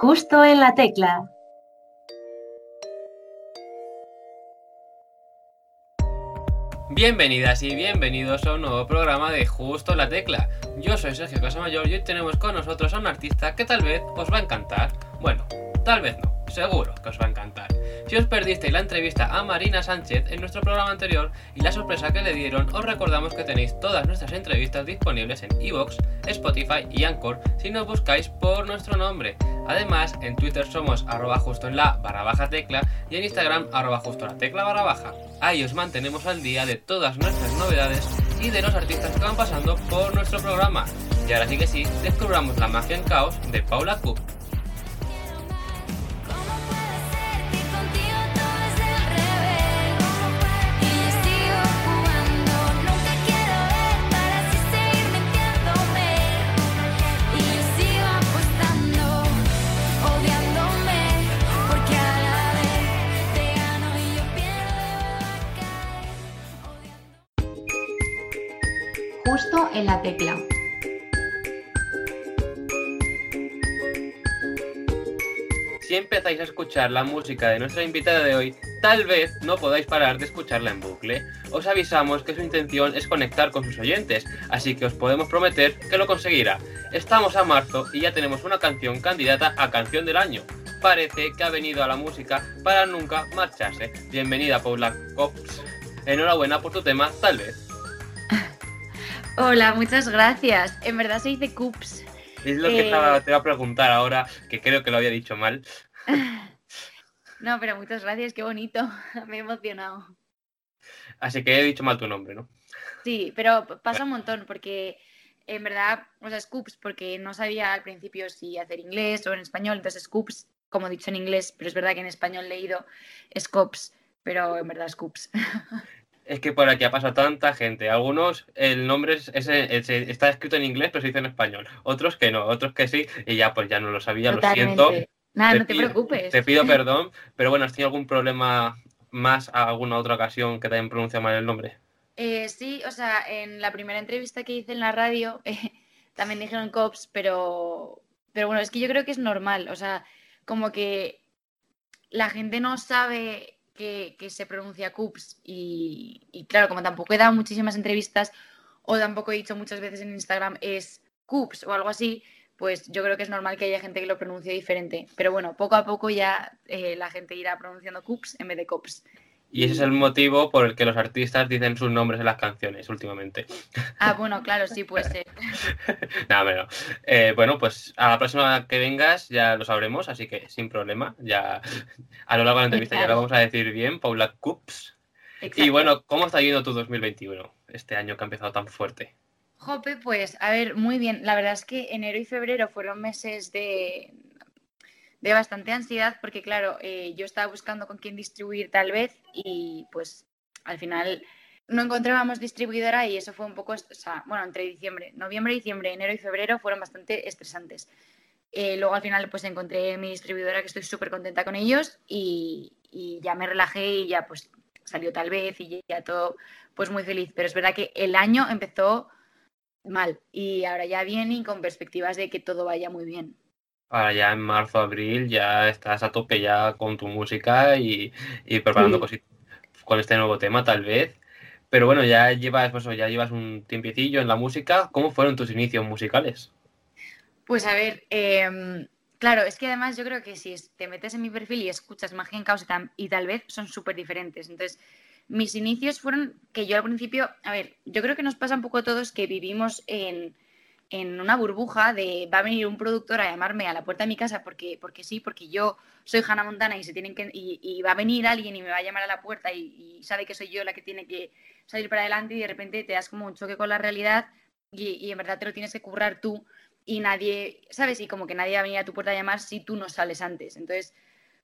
Justo en la tecla. Bienvenidas y bienvenidos a un nuevo programa de Justo en la Tecla. Yo soy Sergio Casamayor y hoy tenemos con nosotros a un artista que tal vez os va a encantar. Bueno, tal vez no, seguro que os va a encantar. Si os perdisteis la entrevista a Marina Sánchez en nuestro programa anterior y la sorpresa que le dieron, os recordamos que tenéis todas nuestras entrevistas disponibles en Evox, Spotify y Anchor si nos buscáis por nuestro nombre. Además, en Twitter somos arroba justo en la barra baja tecla y en Instagram arroba justo la tecla barra baja. Ahí os mantenemos al día de todas nuestras novedades y de los artistas que van pasando por nuestro programa. Y ahora sí que sí, descubramos la magia en caos de Paula Cook. En la tecla. Si empezáis a escuchar la música de nuestra invitada de hoy, tal vez no podáis parar de escucharla en bucle. Os avisamos que su intención es conectar con sus oyentes, así que os podemos prometer que lo conseguirá. Estamos a marzo y ya tenemos una canción candidata a canción del año. Parece que ha venido a la música para nunca marcharse. Bienvenida Paula Cops. Enhorabuena por tu tema, tal vez. Hola, muchas gracias. En verdad se dice Cups. Es lo que Eh. estaba- te iba a preguntar ahora, que creo que lo había dicho mal. No, pero muchas gracias, qué bonito. Me he emocionado. Así que he dicho mal tu nombre, ¿no? Sí, pero pasa un montón porque en verdad, o sea, Scoops, porque no sabía al principio si hacer inglés o en español, entonces Scoops, como he dicho en inglés, pero es verdad que en español leído Scoops, pero en verdad Scoops. Es que por aquí ha pasado tanta gente. Algunos el nombre es, es- es- está escrito en inglés, pero se dice en español. Otros que no, otros que sí, y ya pues ya no lo sabía, lo siento. Nada, Te no te pido- preocupes. Te pido perdón, pero bueno, ¿has tenido algún problema más a alguna otra ocasión que te hayan pronunciado mal el nombre? Eh, sí, o sea, en la primera entrevista que hice en la radio eh, también dijeron cops, pero, pero bueno, es que yo creo que es normal, o sea, como que la gente no sabe que, que se pronuncia cups y, claro, como tampoco he dado muchísimas entrevistas o tampoco he dicho muchas veces en Instagram es cups o algo así, pues yo creo que es normal que haya gente que lo pronuncie diferente, pero bueno, poco a poco ya eh, la gente irá pronunciando cups en vez de cops. Y ese es el motivo por el que los artistas dicen sus nombres en las canciones últimamente. Ah, bueno, claro, sí puede ser. Nada, menos. Eh, bueno, pues a la próxima que vengas ya lo sabremos, así que sin problema. Ya a lo largo de la entrevista ya lo vamos a decir bien, Paula Cups. Y bueno, ¿cómo está yendo tu 2021? Este año que ha empezado tan fuerte. Jope, pues, a ver, muy bien. La verdad es que enero y febrero fueron meses de, de bastante ansiedad porque, claro, eh, yo estaba buscando con quién distribuir tal vez y pues al final no encontrábamos distribuidora y eso fue un poco, o sea, bueno, entre diciembre, noviembre, diciembre, enero y febrero fueron bastante estresantes. Eh, luego al final pues encontré mi distribuidora que estoy súper contenta con ellos y, ya me relajé y ya pues salió tal vez y ya todo pues muy feliz. Pero es verdad que el año empezó mal y ahora ya bien y con perspectivas de que todo vaya muy bien. Ahora ya en marzo, abril, ya estás a tope ya con tu música y, y preparando Sí. cositas con este nuevo tema, tal vez. Pero bueno, ya llevas, pues, ya llevas un tiempecillo en la música. ¿Cómo fueron tus inicios musicales? Pues a ver, em, claro, es que además yo creo que si te metes en mi perfil y escuchas Magia en Caos y, tam- y tal vez son súper diferentes. Entonces, mis inicios fueron que yo al principio, a ver, yo creo que nos pasa un poco a todos que vivimos en, en una burbuja de va a venir un productor a llamarme a la puerta de mi casa porque, porque sí, porque yo soy Hannah Montana y se tienen que y, y va a venir alguien y me va a llamar a la puerta y, y sabe que soy yo la que tiene que salir para adelante y de repente te das como un choque con la realidad y, y en verdad te lo tienes que currar tú y nadie, ¿sabes? Y como que nadie va a venir a tu puerta a llamar si tú no sales antes. Entonces,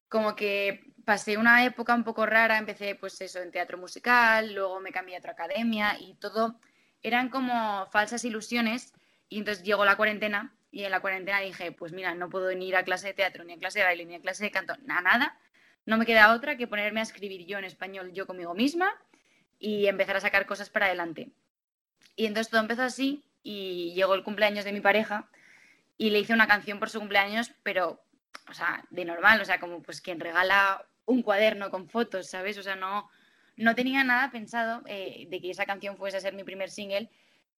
como que pasé una época un poco rara, empecé pues eso en teatro musical, luego me cambié a otra academia y todo eran como falsas ilusiones y entonces llegó la cuarentena y en la cuarentena dije, pues mira, no puedo ni ir a clase de teatro, ni a clase de baile, ni a clase de canto, nada, nada. No me queda otra que ponerme a escribir yo en español, yo conmigo misma y empezar a sacar cosas para adelante. Y entonces todo empezó así y llegó el cumpleaños de mi pareja y le hice una canción por su cumpleaños, pero o sea, de normal, o sea, como pues quien regala un cuaderno con fotos, ¿sabes? O sea, no, no tenía nada pensado eh, de que esa canción fuese a ser mi primer single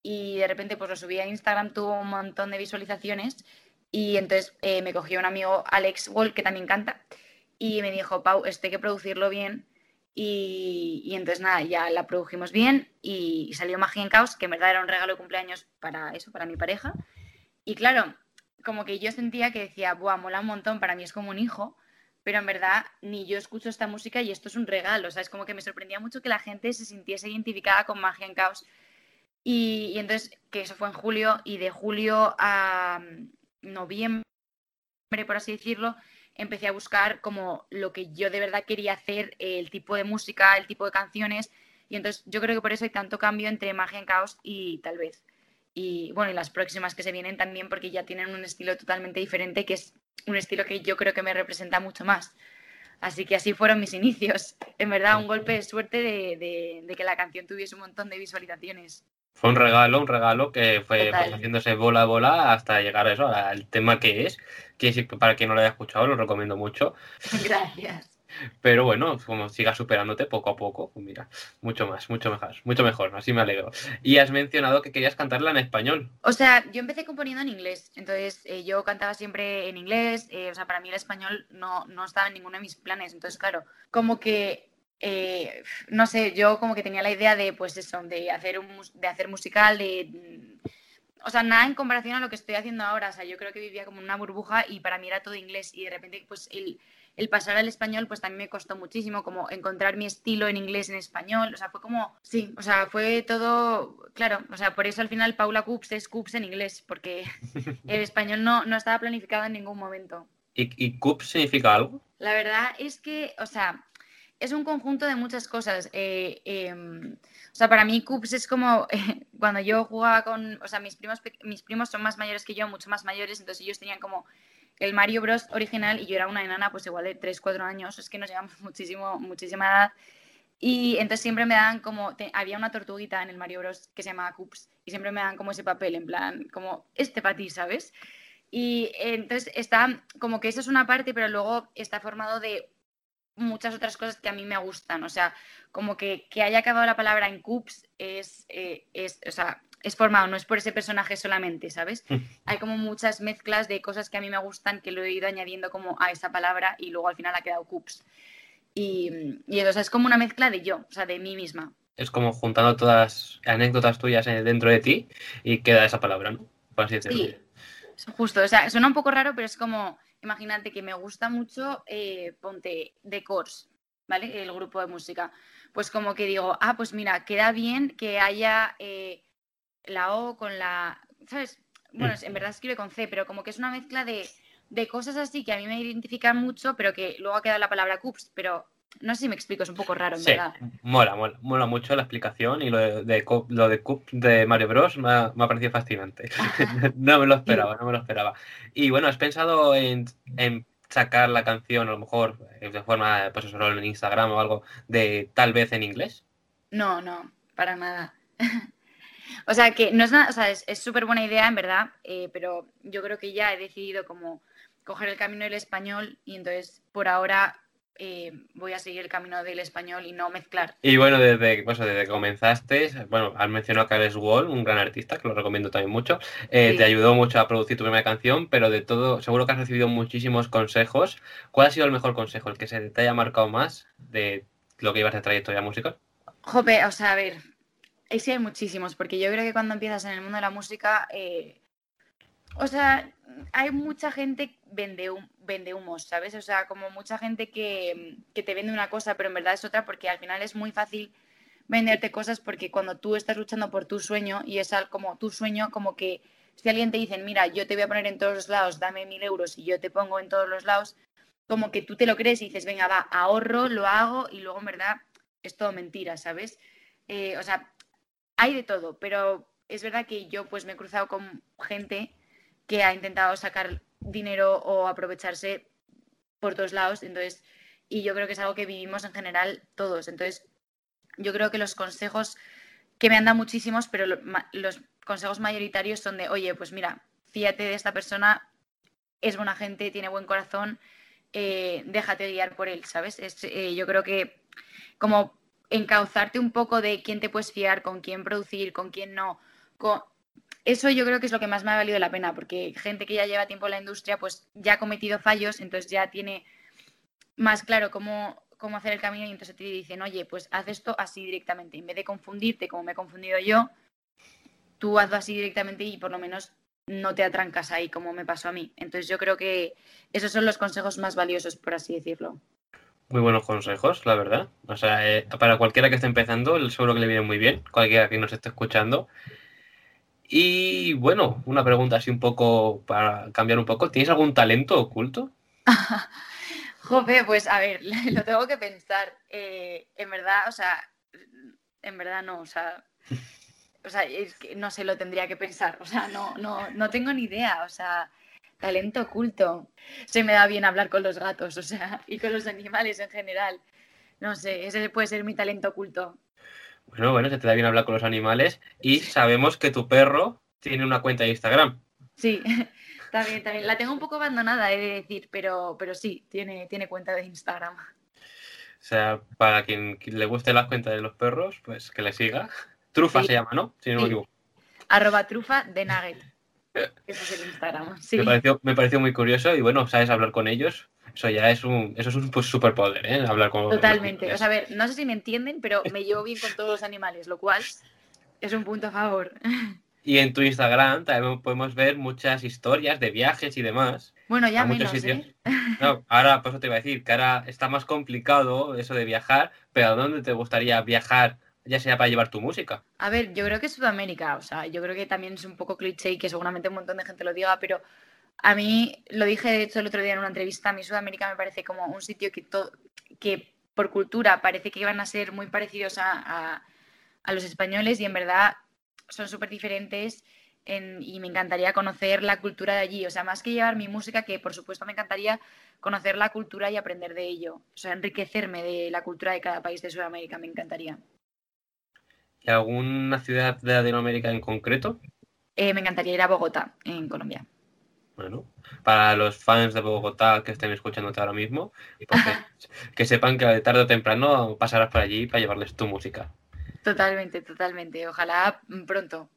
y de repente pues lo subí a Instagram, tuvo un montón de visualizaciones y entonces eh, me cogió un amigo, Alex Wall, que también canta, y me dijo, Pau, esto hay que producirlo bien. Y, y, entonces nada, ya la produjimos bien y salió Magia en Caos, que en verdad era un regalo de cumpleaños para eso, para mi pareja. Y claro, como que yo sentía que decía, buah, mola un montón, para mí es como un hijo, pero en verdad ni yo escucho esta música y esto es un regalo, o sea, es como que me sorprendía mucho que la gente se sintiese identificada con Magia en Caos. Y, y entonces, que eso fue en julio, y de julio a mm, noviembre, por así decirlo, empecé a buscar como lo que yo de verdad quería hacer, el tipo de música, el tipo de canciones, y entonces yo creo que por eso hay tanto cambio entre Magia en Caos y tal vez. Y bueno, y las próximas que se vienen también porque ya tienen un estilo totalmente diferente, que es un estilo que yo creo que me representa mucho más. Así que así fueron mis inicios. En verdad, un golpe de suerte de, de, de que la canción tuviese un montón de visualizaciones. Fue un regalo, un regalo que fue pues, haciéndose bola a bola hasta llegar a eso, al tema que es. Que para quien no lo haya escuchado, lo recomiendo mucho. Gracias. Pero bueno, como sigas superándote poco a poco, pues mira, mucho más, mucho mejor, mucho mejor, así me alegro. Y has mencionado que querías cantarla en español. O sea, yo empecé componiendo en inglés, entonces eh, yo cantaba siempre en inglés, eh, o sea, para mí el español no, no estaba en ninguno de mis planes, entonces claro, como que eh, no sé, yo como que tenía la idea de, pues eso, de hacer, un, de hacer musical, de... O sea, nada en comparación a lo que estoy haciendo ahora. O sea, yo creo que vivía como una burbuja y para mí era todo inglés. Y de repente, pues el, el pasar al español, pues también me costó muchísimo, como encontrar mi estilo en inglés, en español. O sea, fue como, sí, o sea, fue todo, claro. O sea, por eso al final Paula Coops es Coops en inglés, porque el español no, no estaba planificado en ningún momento. ¿Y, y Coops significa algo? La verdad es que, o sea, es un conjunto de muchas cosas. Eh, eh, o sea, para mí Coops es como cuando yo jugaba con, o sea, mis primos, mis primos son más mayores que yo, mucho más mayores, entonces ellos tenían como el Mario Bros original y yo era una enana pues igual de 3, 4 años, es que nos llevamos muchísimo, muchísima edad. Y entonces siempre me dan como, había una tortuguita en el Mario Bros que se llamaba Coops y siempre me dan como ese papel, en plan, como este para ti, ¿sabes? Y entonces está como que eso es una parte, pero luego está formado de muchas otras cosas que a mí me gustan. O sea, como que, que haya acabado la palabra en Coops es, eh, es, o sea, es formado, no es por ese personaje solamente, ¿sabes? Mm. Hay como muchas mezclas de cosas que a mí me gustan que lo he ido añadiendo como a esa palabra y luego al final ha quedado Coops. Y, y o sea, es como una mezcla de yo, o sea, de mí misma. Es como juntando todas las anécdotas tuyas dentro de ti y queda esa palabra, ¿no? Por así decirlo. Sí, justo. O sea, suena un poco raro, pero es como imagínate que me gusta mucho, eh, ponte, The Course, ¿vale? El grupo de música. Pues como que digo, ah, pues mira, queda bien que haya eh, la O con la, ¿sabes? Bueno, en verdad escribe con C, pero como que es una mezcla de, de cosas así que a mí me identifican mucho, pero que luego ha quedado la palabra Coops, pero no sé si me explico, es un poco raro, en sí, verdad. Mola, mola, mola mucho la explicación y lo de, de lo de Cup de Mario Bros. me ha, me ha parecido fascinante. no me lo esperaba, no me lo esperaba. Y bueno, ¿has pensado en, en sacar la canción, a lo mejor eh, de forma, pues eso, en Instagram o algo, de tal vez en inglés? No, no, para nada. o sea, que no es nada, o sea, es súper buena idea, en verdad, eh, pero yo creo que ya he decidido como coger el camino del español y entonces por ahora eh, voy a seguir el camino del español y no mezclar. Y bueno, desde, pues, desde que comenzaste, bueno, has mencionado a Alex Wall, un gran artista, que lo recomiendo también mucho, eh, sí. te ayudó mucho a producir tu primera canción, pero de todo, seguro que has recibido muchísimos consejos. ¿Cuál ha sido el mejor consejo, el que se te haya marcado más de lo que ibas de trayectoria musical? Jope, o sea, a ver, ahí sí hay muchísimos, porque yo creo que cuando empiezas en el mundo de la música, eh, o sea, hay mucha gente vende, vende humos, ¿sabes? O sea, como mucha gente que, que, te vende una cosa, pero en verdad es otra, porque al final es muy fácil venderte cosas porque cuando tú estás luchando por tu sueño y es como tu sueño, como que si alguien te dice, mira, yo te voy a poner en todos los lados, dame mil euros y yo te pongo en todos los lados, como que tú te lo crees y dices, venga, va, ahorro, lo hago y luego en verdad es todo mentira, ¿sabes? Eh, o sea, hay de todo, pero es verdad que yo pues me he cruzado con gente que ha intentado sacar dinero o aprovecharse por todos lados. Entonces, y yo creo que es algo que vivimos en general todos. Entonces, yo creo que los consejos que me han dado muchísimos, pero lo, los consejos mayoritarios son de, oye, pues mira, fíjate de esta persona, es buena gente, tiene buen corazón, eh, déjate guiar por él, ¿sabes? Eh, yo creo que como encauzarte un poco de quién te puedes fiar, con quién producir, con quién no. Eso yo creo que es lo que más me ha valido la pena, porque gente que ya lleva tiempo en la industria, pues ya ha cometido fallos, entonces ya tiene más claro cómo, cómo hacer el camino y entonces te dicen, oye, pues haz esto así directamente, en vez de confundirte como me he confundido yo, tú hazlo así directamente y por lo menos no te atrancas ahí como me pasó a mí. Entonces yo creo que esos son los consejos más valiosos, por así decirlo. Muy buenos consejos, la verdad. O sea, eh, para cualquiera que esté empezando, seguro que le viene muy bien, cualquiera que nos esté escuchando. Y bueno, una pregunta así un poco para cambiar un poco. ¿Tienes algún talento oculto? Joder, pues a ver, lo tengo que pensar. Eh, en verdad, o sea, en verdad no, o sea, o sea, es que no sé, lo tendría que pensar. O sea, no, no, no tengo ni idea. O sea, talento oculto. Se me da bien hablar con los gatos, o sea, y con los animales en general. No sé, ese puede ser mi talento oculto. Bueno, bueno, se te da bien hablar con los animales y sabemos que tu perro tiene una cuenta de Instagram. Sí, también, también. La tengo un poco abandonada, he de decir, pero, pero sí, tiene, tiene cuenta de Instagram. O sea, para quien le guste la cuenta de los perros, pues que le siga. Trufa se llama, ¿no? Si no me equivoco. Arroba trufa de nugget. Eso es el Instagram. Sí. Me, pareció, me pareció muy curioso y bueno, sabes hablar con ellos. Eso ya es un, eso es un pues, superpoder, ¿eh? Hablar con Totalmente. O sea, a ver, no sé si me entienden, pero me llevo bien con todos los animales, lo cual es un punto a favor. Y en tu Instagram también podemos ver muchas historias de viajes y demás. Bueno, ya menos, ¿eh? No, ahora, por eso te iba a decir, que ahora está más complicado eso de viajar, pero ¿a dónde te gustaría viajar ya sea para llevar tu música. A ver, yo creo que Sudamérica, o sea, yo creo que también es un poco cliché y que seguramente un montón de gente lo diga, pero a mí, lo dije de hecho el otro día en una entrevista, a mí Sudamérica me parece como un sitio que, que por cultura parece que iban a ser muy parecidos a, los españoles y en verdad son súper diferentes y me encantaría conocer la cultura de allí, o sea, más que llevar mi música, que por supuesto me encantaría conocer la cultura y aprender de ello, o sea, enriquecerme de la cultura de cada país de Sudamérica, me encantaría. ¿Y alguna ciudad de Latinoamérica en concreto? Eh, me encantaría ir a Bogotá, en Colombia. Bueno, para los fans de Bogotá que estén escuchándote ahora mismo, que sepan que tarde o temprano pasarás por allí para llevarles tu música. Totalmente, totalmente. Ojalá pronto.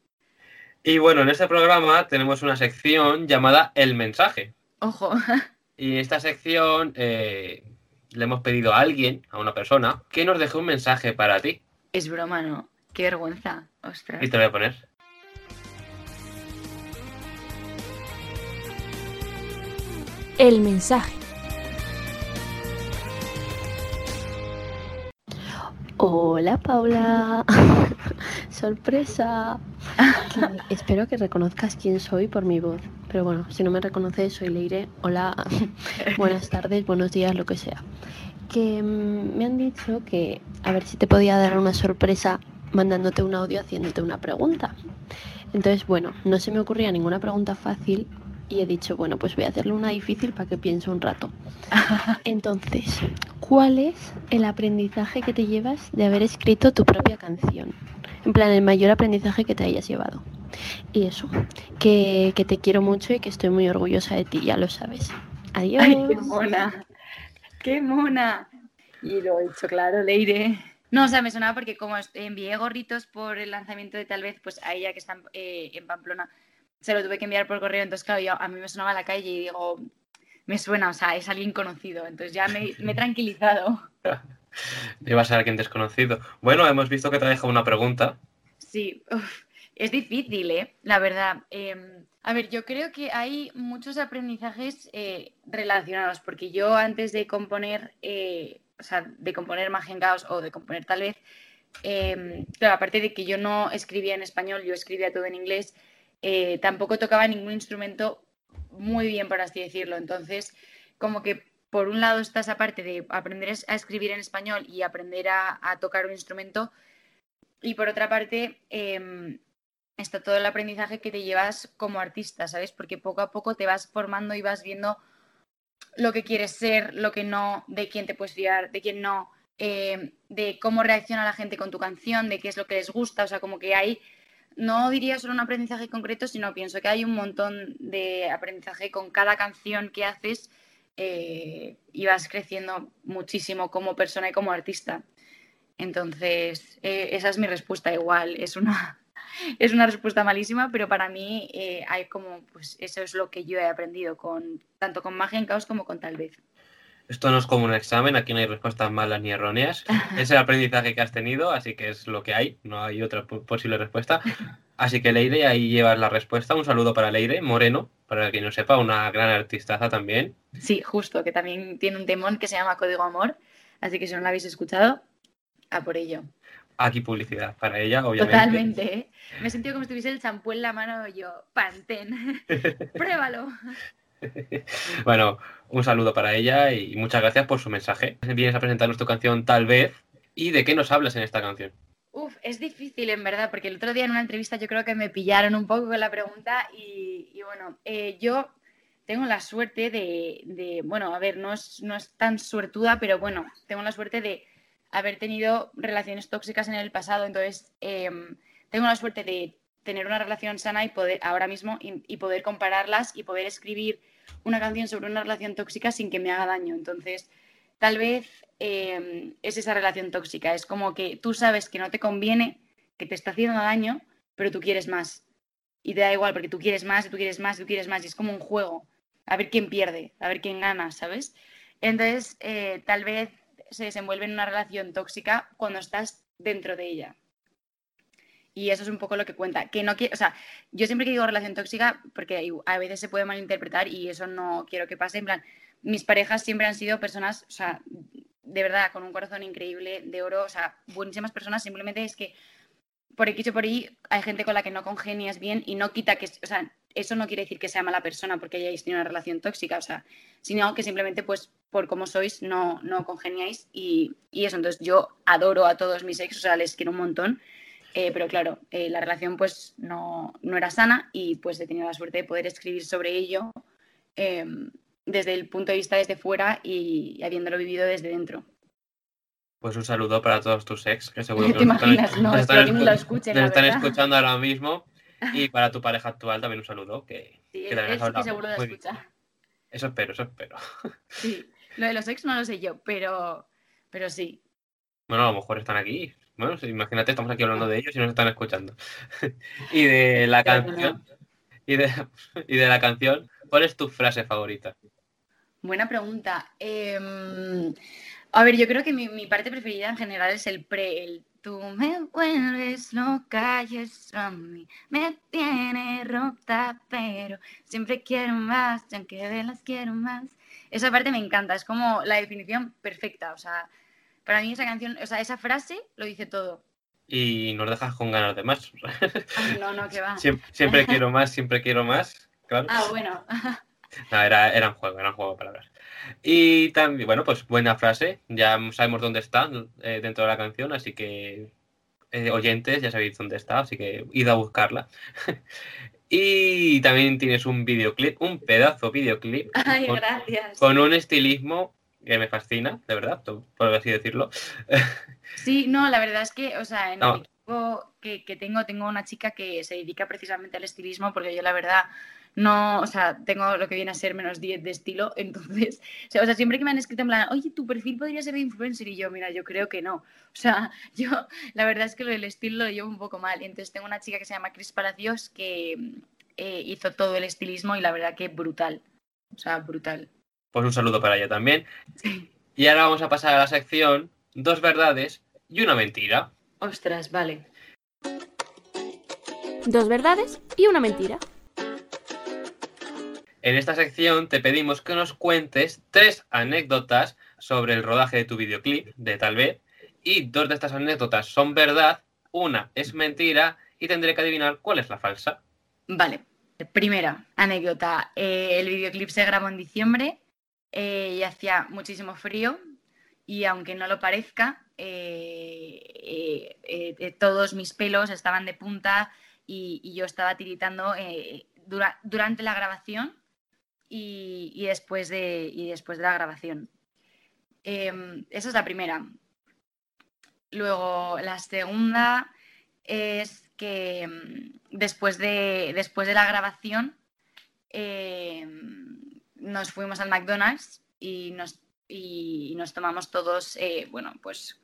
Y bueno, en este programa tenemos una sección llamada El Mensaje. Ojo. Y esta sección eh, le hemos pedido a alguien, a una persona, que nos deje un mensaje para ti. Es broma, ¿no? Qué vergüenza, ostras. Y te voy a poner. El mensaje. Hola Paula, sorpresa. espero que reconozcas quién soy por mi voz. Pero bueno, si no me reconoces, soy Leire. Hola, buenas tardes, buenos días, lo que sea. Que mm, me han dicho que a ver si te podía dar una sorpresa mandándote un audio haciéndote una pregunta. Entonces, bueno, no se me ocurría ninguna pregunta fácil y he dicho, bueno, pues voy a hacerle una difícil para que piense un rato. Entonces, ¿cuál es el aprendizaje que te llevas de haber escrito tu propia canción? En plan, el mayor aprendizaje que te hayas llevado. Y eso, que, que te quiero mucho y que estoy muy orgullosa de ti, ya lo sabes. Adiós. Ay, qué mona. Qué mona. Y lo he hecho claro, Leire. No, o sea, me sonaba porque como envié gorritos por el lanzamiento de tal vez, pues a ella que está eh, en Pamplona, se lo tuve que enviar por correo, entonces claro, a mí me sonaba la calle y digo, me suena, o sea, es alguien conocido, entonces ya me, he tranquilizado. Iba a ser alguien desconocido. Bueno, hemos visto que te ha dejado una pregunta. Sí, es difícil, ¿eh? La verdad. Em, a ver, yo creo que hay muchos aprendizajes eh, relacionados, porque yo antes de componer eh, o sea, de componer Magia en Caos o de componer tal vez, em, claro, aparte de que yo no escribía en español, yo escribía todo en inglés, eh, tampoco tocaba ningún instrumento muy bien, por así decirlo. Entonces, como que por un lado está esa parte de aprender a escribir en español y aprender a, tocar un instrumento, y por otra parte em, está todo el aprendizaje que te llevas como artista, ¿sabes? Porque poco a poco te vas formando y vas viendo lo que quieres ser, lo que no, de quién te puedes fiar, de quién no, eh, de cómo reacciona la gente con tu canción, de qué es lo que les gusta, o sea, como que hay no diría solo un aprendizaje concreto, sino pienso que hay un montón de aprendizaje con cada canción que haces eh, y vas creciendo muchísimo como persona y como artista. Entonces, eh, esa es mi respuesta. Igual es una, es una respuesta malísima, pero para mí eh, hay como, pues eso es lo que yo he aprendido, con, tanto con Magia en Caos como con Tal vez. Esto no es como un examen, aquí no hay respuestas malas ni erróneas. Es el aprendizaje que has tenido, así que es lo que hay, no hay otra posible respuesta. Así que Leire, ahí llevas la respuesta. Un saludo para Leire Moreno, para el que no sepa, una gran artistaza también. Sí, justo, que también tiene un temón que se llama Código Amor, así que si no lo habéis escuchado, a por ello. Aquí publicidad para ella, obviamente. Totalmente, ¿eh? Me he sentido como si tuviese el champú en la mano yo, Pantén, pruébalo. bueno, un saludo para ella y muchas gracias por su mensaje. Vienes a presentarnos tu canción Tal vez. ¿Y de qué nos hablas en esta canción? Uf, es difícil en verdad, porque el otro día en una entrevista yo creo que me pillaron un poco con la pregunta y, bueno, eh, yo tengo la suerte de, bueno, a ver, no es, no es tan suertuda, pero bueno, tengo la suerte de haber tenido relaciones tóxicas en el pasado, entonces em, tengo la suerte de tener una relación sana y poder ahora mismo y, poder compararlas y poder escribir una canción sobre una relación tóxica sin que me haga daño. Entonces, tal vez em, es esa relación tóxica. Es como que tú sabes que no te conviene, que te está haciendo daño, pero tú quieres más. Y te da igual porque tú quieres más, y tú quieres más, y tú quieres más. Y es como un juego. A ver quién pierde, a ver quién gana, ¿sabes? Entonces, eh, tal vez se desenvuelve en una relación tóxica cuando estás dentro de ella. Y eso es un poco lo que cuenta. Que no o sea, yo siempre que digo relación tóxica, porque a veces se puede malinterpretar y eso no quiero que pase. En plan, mis parejas siempre han sido personas, o sea, de verdad, con un corazón increíble, de oro, o sea, buenísimas personas. Simplemente es que por aquí o por ahí hay gente con la que no congenias bien y no quita que, o sea, eso no quiere decir que sea mala persona porque hayáis tenido una relación tóxica, o sea, sino que simplemente, pues, por cómo sois, no, no congeniáis y, y eso. Entonces, yo adoro a todos mis ex, o sea, les quiero un montón eh, pero claro, eh, la relación pues no, era sana y pues he tenido la suerte de poder escribir sobre ello em, desde el punto de vista desde fuera y habiéndolo vivido desde dentro. Pues un saludo para todos tus ex, que seguro que ¿Te imaginas? no, están, lo escuchen, están escuchando ahora mismo. Y para tu pareja actual también un saludo. Que, sí, que seguro lo escucha. Eso espero, eso espero. Sí, lo de los ex no lo sé yo, pero, pero sí. Bueno, a lo mejor están aquí. Bueno, imagínate, estamos aquí hablando de ellos y nos están escuchando. y de la canción. Y de, y de la canción, ¿cuál es tu frase favorita? Buena pregunta. Em, a ver, yo creo que mi, parte preferida en general es el pre, el tú me vuelves loca y eso a mí me tiene rota, pero siempre quiero más, aunque de las quiero más. Esa parte me encanta, es como la definición perfecta, o sea, para mí esa canción, o sea, esa frase lo dice todo. Y nos dejas con ganas de más. no, no, que va. Siempre, quiero más, siempre quiero más. Claro. Ah, bueno. no, era, era un juego, era un juego de palabras. Y también, bueno, pues buena frase. Ya sabemos dónde está eh, dentro de la canción, así que eh, oyentes, ya sabéis dónde está, así que id a buscarla. y también tienes un videoclip, un pedazo videoclip. Ay, gracias. Con un estilismo que me fascina, de verdad, por así decirlo. Sí, no, la verdad es que, o sea, en el equipo que, tengo, tengo una chica que se dedica precisamente al estilismo, porque yo la verdad no, o sea, tengo lo que viene a ser menos 10 de estilo, entonces, o sea, siempre que me han escrito en plan, oye, tu perfil podría ser de influencer, y yo, mira, yo creo que no. O sea, yo, la verdad es que lo del estilo lo llevo un poco mal, entonces tengo una chica que se llama Cris Palacios que eh, hizo todo el estilismo y la verdad que brutal, o sea, brutal. Pues un saludo para ella también. Y ahora vamos a pasar a la sección Dos verdades y una mentira. Ostras, vale. Dos verdades y una mentira. En esta sección te pedimos que nos cuentes tres anécdotas sobre el rodaje de tu videoclip, de tal vez, y dos de estas anécdotas son verdad, una es mentira y tendré que adivinar cuál es la falsa. Vale. Primera anécdota. Eh, el videoclip se grabó en diciembre eh, y hacía muchísimo frío y aunque no lo parezca, eh, eh, todos mis pelos estaban de punta y, yo estaba tiritando durante la grabación y, después de, y después de la grabación. Em, esa es la primera. Luego, la segunda, es que mm, después de, después de la grabación eh, nos fuimos al McDonald's y nos, y nos tomamos todos, eh, bueno, pues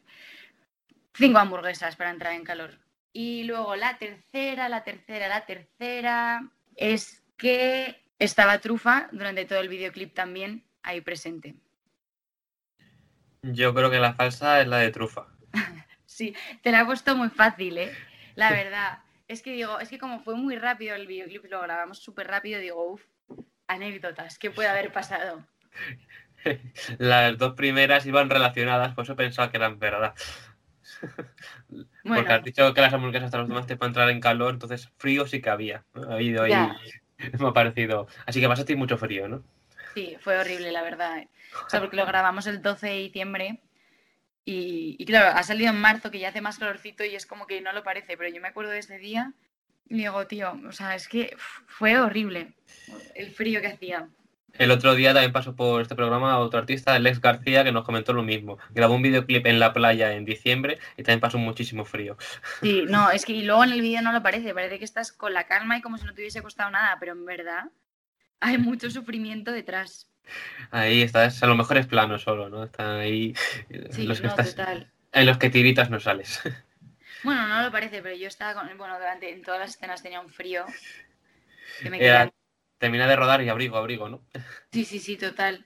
cinco hamburguesas para entrar en calor. Y luego la tercera, la tercera, la tercera es que estaba Trufa durante todo el videoclip también ahí presente. Yo creo que la falsa es la de Trufa. Sí, te la he puesto muy fácil, ¿eh? La verdad. Es que digo, es que como fue muy rápido el videoclip, lo grabamos súper rápido, digo, uff, anécdotas, ¿qué puede haber pasado? Las dos primeras iban relacionadas, por eso pensaba que eran verdad. Bueno, Porque has dicho que las hamburguesas hasta los demás te para entrar en calor, entonces frío sí que había. Ha habido ahí. Me ha parecido. Así que vas a ti mucho frío, ¿no? sí, fue horrible, la verdad. O sea, porque lo grabamos el 12 de diciembre y, y claro, ha salido en marzo que ya hace más calorcito y es como que no lo parece, pero yo me acuerdo de ese día y digo, tío, o sea, es que fue horrible el frío que hacía. El otro día también pasó por este programa otro artista, Lex García, que nos comentó lo mismo. Grabó un videoclip en la playa en diciembre y también pasó muchísimo frío. Sí, no, es que y luego en el vídeo no lo parece, parece que estás con la calma y como si no te hubiese costado nada, pero en verdad hay mucho sufrimiento detrás. Ahí estás, a lo mejor es plano solo, ¿no? Están ahí Sí, los que no, estás, total. en los que tiritas no sales. Bueno, no lo parece, pero yo estaba con, bueno, durante en todas las escenas tenía un frío que me Era- termina de rodar y abrigo, abrigo, ¿no? Sí, sí, sí, total.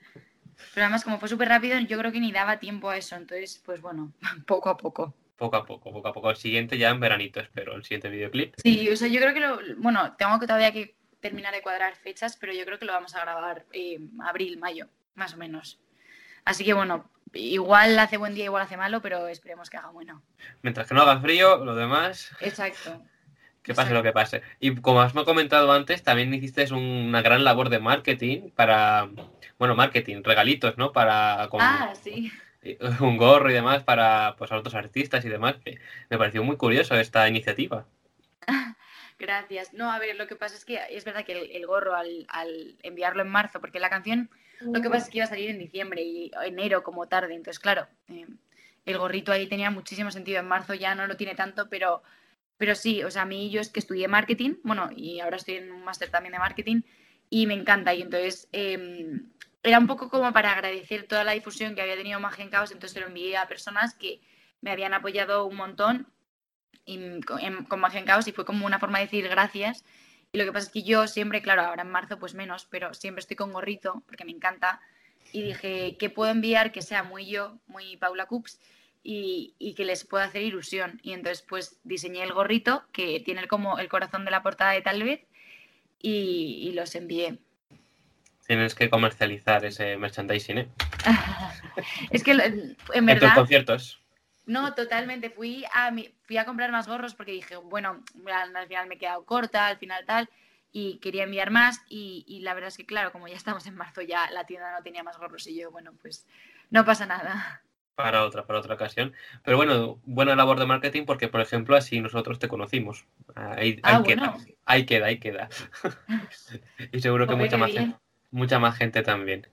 Pero además, como fue súper rápido, yo creo que ni daba tiempo a eso. Entonces, pues bueno, poco a poco. Poco a poco, poco a poco. El siguiente ya en veranito, espero, el siguiente videoclip. Sí, o sea, yo creo que lo. Bueno, tengo que todavía que terminar de cuadrar fechas, pero yo creo que lo vamos a grabar eh, abril, mayo, más o menos. Así que bueno, igual hace buen día, igual hace malo, pero esperemos que haga bueno. Mientras que no haga frío, lo demás, Exacto. que pase Exacto. lo que pase. Y como has comentado antes, también hiciste una gran labor de marketing para, bueno, marketing, regalitos, ¿no? Para con Ah, sí. un gorro y demás para pues, a otros artistas y demás. Me pareció muy curioso esta iniciativa. Gracias. No, a ver, lo que pasa es que es verdad que el, el gorro al, al enviarlo en marzo, porque la canción lo que pasa es que iba a salir en diciembre y enero como tarde, entonces claro, eh, el gorrito ahí tenía muchísimo sentido. En marzo ya no lo tiene tanto, pero, pero sí, o sea, a mí yo es que estudié marketing, bueno, y ahora estoy en un máster también de marketing y me encanta. Y entonces eh, era un poco como para agradecer toda la difusión que había tenido Magia en Caos, entonces se lo envié a personas que me habían apoyado un montón y, en- con Magia en Caos y fue como una forma de decir gracias. Y lo que pasa es que yo siempre, claro, ahora en marzo pues menos, pero siempre estoy con gorrito porque me encanta. Y dije, ¿qué puedo enviar que sea muy yo, muy Paula Coops y, y que les pueda hacer ilusión? Y entonces pues diseñé el gorrito que tiene como el corazón de la portada de Tal vez y, y los envié. Tienes que comercializar ese merchandising, ¿eh? es que en En tus verdad... conciertos. No, totalmente. Fui a, mi- fui a comprar más gorros porque dije, bueno, al al final me he quedado corta, al final tal, y quería enviar más. Y, y la verdad es que, claro, como ya estamos en marzo, ya la tienda no tenía más gorros y yo, bueno, pues no pasa nada. Para otra, para otra ocasión. Pero bueno, buena labor de marketing porque, por ejemplo, así nosotros te conocimos. Ahí, Ah, ahí queda, bueno. ahí queda, ahí queda. y seguro que Joder, mucha más, gente, mucha más gente también.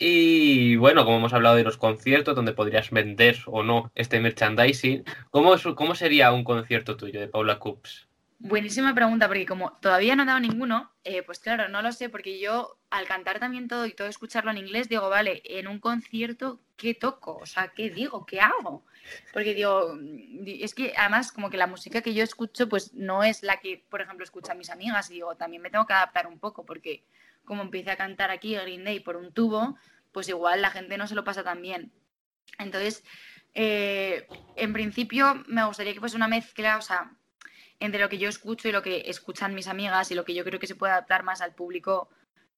Y bueno, como hemos hablado de los conciertos, donde podrías vender o no este merchandising, ¿cómo, es- cómo sería un concierto tuyo de Paula Coops? Buenísima pregunta, porque como todavía no he dado ninguno, eh, pues claro, no lo sé, porque yo al cantar también todo y todo escucharlo en inglés, digo, vale, en un concierto, ¿qué toco? O sea, ¿qué digo? ¿Qué hago? Porque digo, di- es que además como que la música que yo escucho, pues no es la que, por ejemplo, escuchan mis amigas, y digo, también me tengo que adaptar un poco, porque como empiece a cantar aquí Green Day por un tubo, pues igual la gente no se lo pasa tan bien. Entonces, eh, en principio me gustaría que fuese una mezcla, o sea, entre lo que yo escucho y lo que escuchan mis amigas y lo que yo creo que se puede adaptar más al público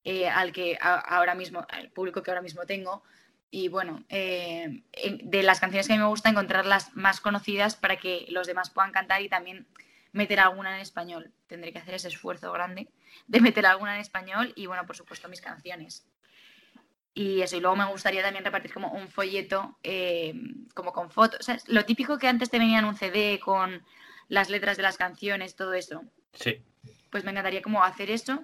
eh, al que ahora mismo, al público que ahora mismo tengo. Y bueno, eh, de las canciones que a mí me gusta encontrar las más conocidas para que los demás puedan cantar y también meter alguna en español. Tendré que hacer ese esfuerzo grande de meter alguna en español y bueno, por supuesto mis canciones. Y eso, y luego me gustaría también repartir como un folleto, eh, como con fotos. O sea, lo típico que antes te venía en un CD con las letras de las canciones, todo eso. Sí, Pues me encantaría como hacer eso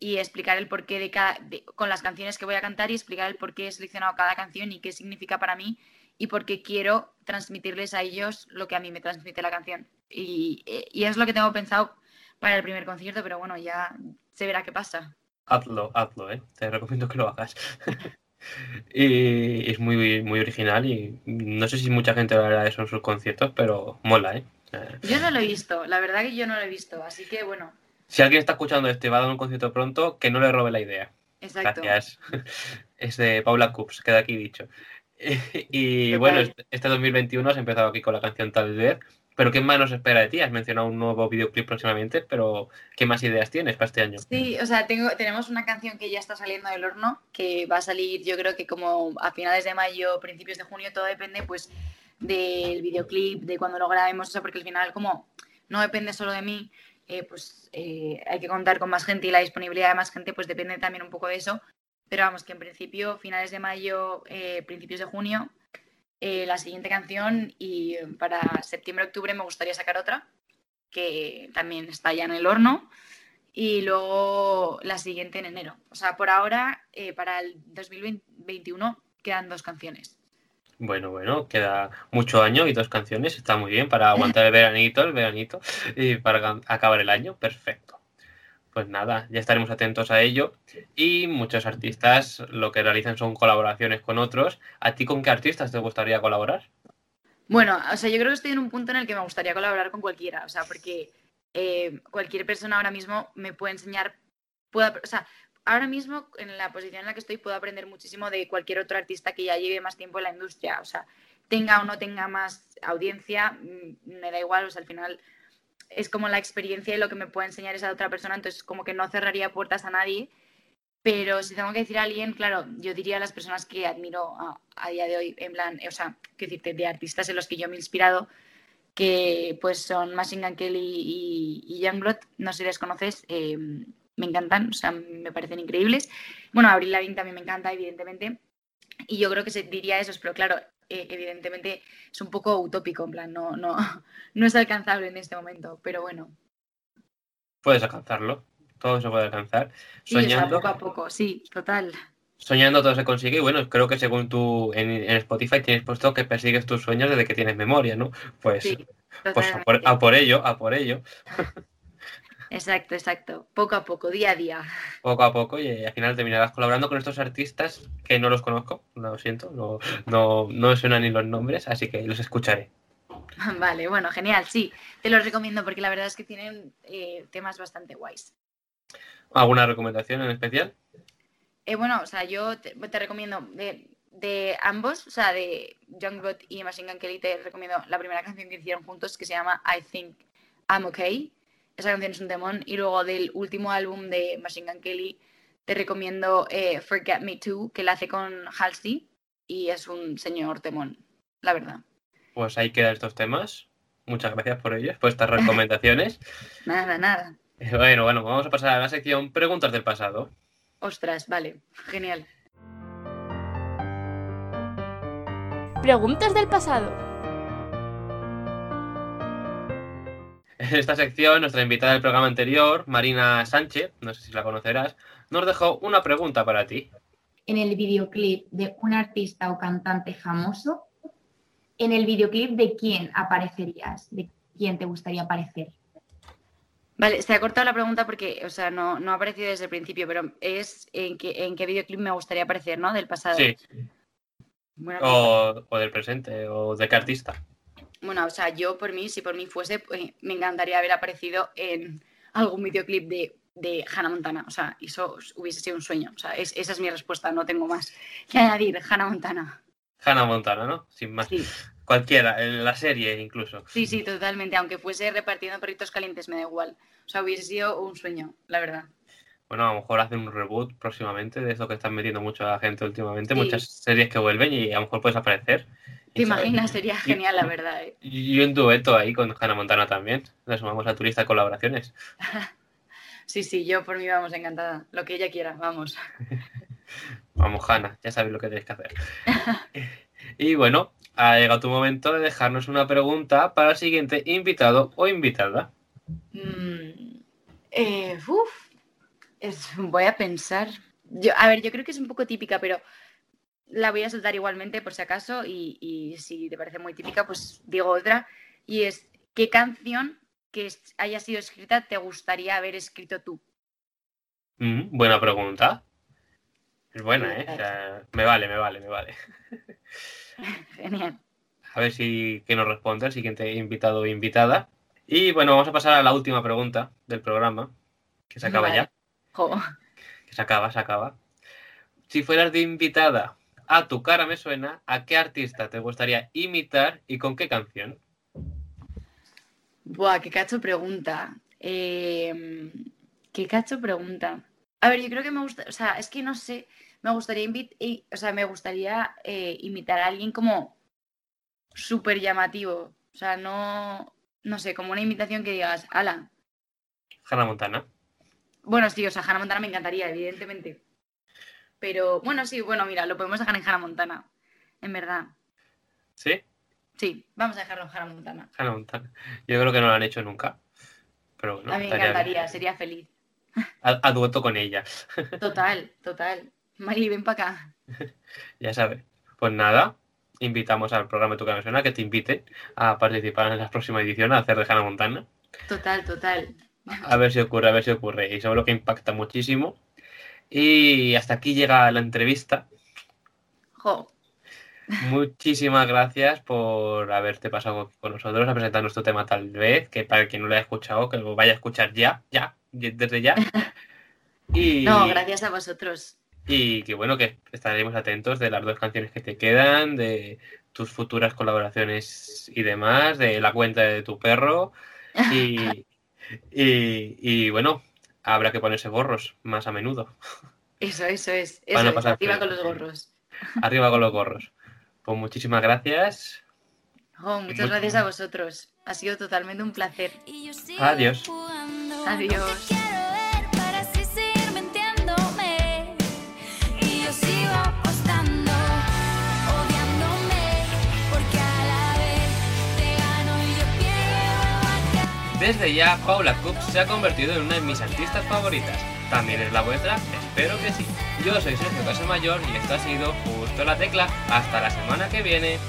y explicar el porqué de cada, de- con las canciones que voy a cantar y explicar el por qué he seleccionado cada canción y qué significa para mí y por qué quiero transmitirles a ellos lo que a mí me transmite la canción. Y, y es lo que tengo pensado para el primer concierto, pero bueno, ya se verá qué pasa. Hazlo, hazlo, ¿eh? Te recomiendo que lo hagas. y es muy, muy original y no sé si mucha gente hablará eso en sus conciertos, pero mola, ¿eh? Eh, Yo no lo he visto, la verdad que yo no lo he visto, así que bueno, Si alguien está escuchando este y va a dar un concierto pronto, que no le robe la idea. exacto. Gracias. Es de Paula Cups, queda aquí dicho. Y Total. bueno, este- este 2021 has empezado aquí con la canción Tal vez, pero ¿qué más nos espera de ti? Has mencionado un nuevo videoclip próximamente, pero ¿qué más ideas tienes para este año? Sí, o sea, tenemos una canción que ya está saliendo del horno, que va a salir yo creo que como a finales de mayo, principios de junio, todo depende pues del videoclip, de cuando lo grabemos, o sea, porque al final como no depende solo de mí, eh, pues eh, hay que contar con más gente y la disponibilidad de más gente pues depende también un poco de eso. Pero vamos, que en principio finales de mayo, eh, principios de junio, eh, la siguiente canción y para septiembre-octubre me gustaría sacar otra, que también está ya en el horno y luego la siguiente en enero. O sea, por ahora, eh, para el 2021 quedan dos canciones. Bueno, bueno, queda mucho año y dos canciones, está muy bien para aguantar el veranito, el veranito, y para acabar el año, perfecto. Pues nada, ya estaremos atentos a ello. Y muchos artistas lo que realizan son colaboraciones con otros. ¿A ti con qué artistas te gustaría colaborar? Bueno, o sea, yo creo que estoy en un punto en el que me gustaría colaborar con cualquiera, o sea, porque eh, cualquier persona ahora mismo me puede enseñar, puedo, ap- o sea, ahora mismo en la posición en la que estoy puedo aprender muchísimo de cualquier otro artista que ya lleve más tiempo en la industria, o sea, tenga o no tenga más audiencia, mm, me da igual, o sea, al final es como la experiencia y lo que me puede enseñar esa otra persona, entonces como que no cerraría puertas a nadie. Pero si tengo que decir a alguien, claro, yo diría a las personas que admiro a, día de hoy, en plan, o sea, que decirte, de artistas en los que yo me he inspirado, que pues son Machine Gun Kelly y, y Youngblood, no sé si les conoces, eh, me encantan, o sea, me parecen increíbles. Bueno, Avril Lavigne también me encanta, evidentemente, y yo creo que se diría esos, pero claro, eh, evidentemente es un poco utópico, en plan, no, no, no es alcanzable en este momento, pero bueno, Puedes alcanzarlo, todo se puede alcanzar. sí, o sea, Soñando, poco a poco, sí, total. soñando todo se consigue. Y bueno, creo que según tú en, en Spotify tienes puesto que persigues tus sueños desde que tienes memoria, ¿no? Pues, Sí, pues a, por, totalmente. a por ello, a por ello. Exacto, exacto. Poco a poco, día a día. poco a poco y al final terminarás colaborando con estos artistas que no los conozco, lo siento, no, no, no me suenan ni los nombres, así que los escucharé. Vale, bueno, genial, sí. Te los recomiendo porque la verdad es que tienen eh, temas bastante guays. ¿Alguna recomendación en especial? Eh, bueno, o sea, yo te, te recomiendo de, de ambos, o sea, de Youngblood y Machine Gun Kelly, te recomiendo la primera canción que hicieron juntos que se llama I Think I'm Okay. Esa canción es un temón. Y luego del último álbum de Machine Gun Kelly, te recomiendo eh, Forget Me Too, que la hace con Halsey y es un señor temón, la verdad. Pues ahí quedan estos temas. Muchas gracias por ellos, por estas recomendaciones. Nada, nada. Bueno, bueno, vamos a pasar a la sección Preguntas del pasado. Ostras, vale, genial. Preguntas del pasado. esta sección, nuestra invitada del programa anterior, Marina Sánchez, no sé si la conocerás, nos dejó una pregunta para ti. En el videoclip de un artista o cantante famoso, en el videoclip de quién aparecerías, de quién te gustaría aparecer. Vale, se ha cortado la pregunta porque, o sea, no, no ha aparecido desde el principio, pero es en qué, en qué videoclip me gustaría aparecer, ¿no? Del pasado. Sí, o, o del presente, o de qué artista. Bueno, o sea, yo por mí, si por mí fuese, pues, me encantaría haber aparecido en algún videoclip de, de Hannah Montana. O sea, eso hubiese sido un sueño. O sea, es- esa es mi respuesta, no tengo más que añadir. Hannah Montana. Hannah Montana, ¿no? Sin más. Sí, Cualquiera, en la serie incluso. sí, sí, totalmente. Aunque fuese repartiendo perritos calientes, me da igual. O sea, hubiese sido un sueño, la verdad. Bueno, a lo mejor hacen un reboot próximamente de eso que están metiendo mucha gente últimamente, Sí. muchas series que vuelven y a lo mejor puedes aparecer. ¿Te ¿sabes? imaginas? Sería genial, la verdad. ¿eh? Y un dueto ahí con Hannah Montana también. Le sumamos a tu lista de colaboraciones. Sí, sí, yo por mí vamos encantada. Lo que ella quiera, vamos. Vamos, Hannah, ya sabéis lo que tenéis que hacer. y bueno, ha llegado tu momento de dejarnos una pregunta para el siguiente invitado o invitada. Mm, eh, uf, es- voy a pensar. Yo, a ver, yo creo que es un poco típica, pero la voy a soltar igualmente por si acaso y, y si te parece muy típica, pues digo otra. Y es, ¿qué canción que haya sido escrita te gustaría haber escrito tú? Mm, buena pregunta. Es buena, ¿eh? O sea, me vale, me vale, me vale. Genial. A ver si que nos responde el siguiente invitado o invitada. Y bueno, vamos a pasar a la última pregunta del programa, que se acaba Vale. ya. Jo. Que se acaba, se acaba. Si fueras de invitada a tu cara me suena, ¿a qué artista te gustaría imitar y con qué canción? Buah, qué cacho pregunta. Eh, qué cacho pregunta. A ver, yo creo que me gusta, o sea, es que no sé, me gustaría invit- o sea, me gustaría eh, imitar a alguien como súper llamativo. O sea, no, no sé, como una invitación que digas, ala. Hannah Montana. Bueno, sí, o sea, Hannah Montana me encantaría, evidentemente. Pero, bueno, sí, bueno, mira, lo podemos dejar en Hannah Montana. En verdad. ¿Sí? Sí, vamos a dejarlo en Hannah Montana. Hannah Montana. Yo creo que no lo han hecho nunca. Pero bueno, a mí me bien. encantaría, sería feliz. A, a dueto con ella. Total, total. Mari, ven para acá. Ya sabes. Pues nada, invitamos al programa Tu Cara Me Suena que te invite a participar en la próxima edición a hacer de Hannah Montana. Total, total. A ver si ocurre, a ver si ocurre. Y seguro que impacta muchísimo. Y hasta aquí llega la entrevista. Jo, Muchísimas gracias por haberte pasado con nosotros a presentar nuestro tema tal vez, que para quien no lo haya escuchado, que lo vaya a escuchar ya, ya, desde ya. Y, no, gracias a vosotros. y que bueno, que estaremos atentos de las dos canciones que te quedan, de tus futuras colaboraciones y demás, de la cuenta de tu perro. Y, y, y, bueno, habrá que ponerse gorros más a menudo. Eso, eso es. Eso a es. pasar Arriba frío. con los gorros. Arriba con los gorros. Pues muchísimas gracias. Jo, muchas gracias a vosotros. Ha sido totalmente un placer. Adiós. Adiós. Desde ya, Paula Cook se ha convertido en una de mis artistas favoritas. ¿También es la vuestra? Espero que sí. Yo soy Sergio Casamayor y esto ha sido Justo la Tecla. Hasta la semana que viene.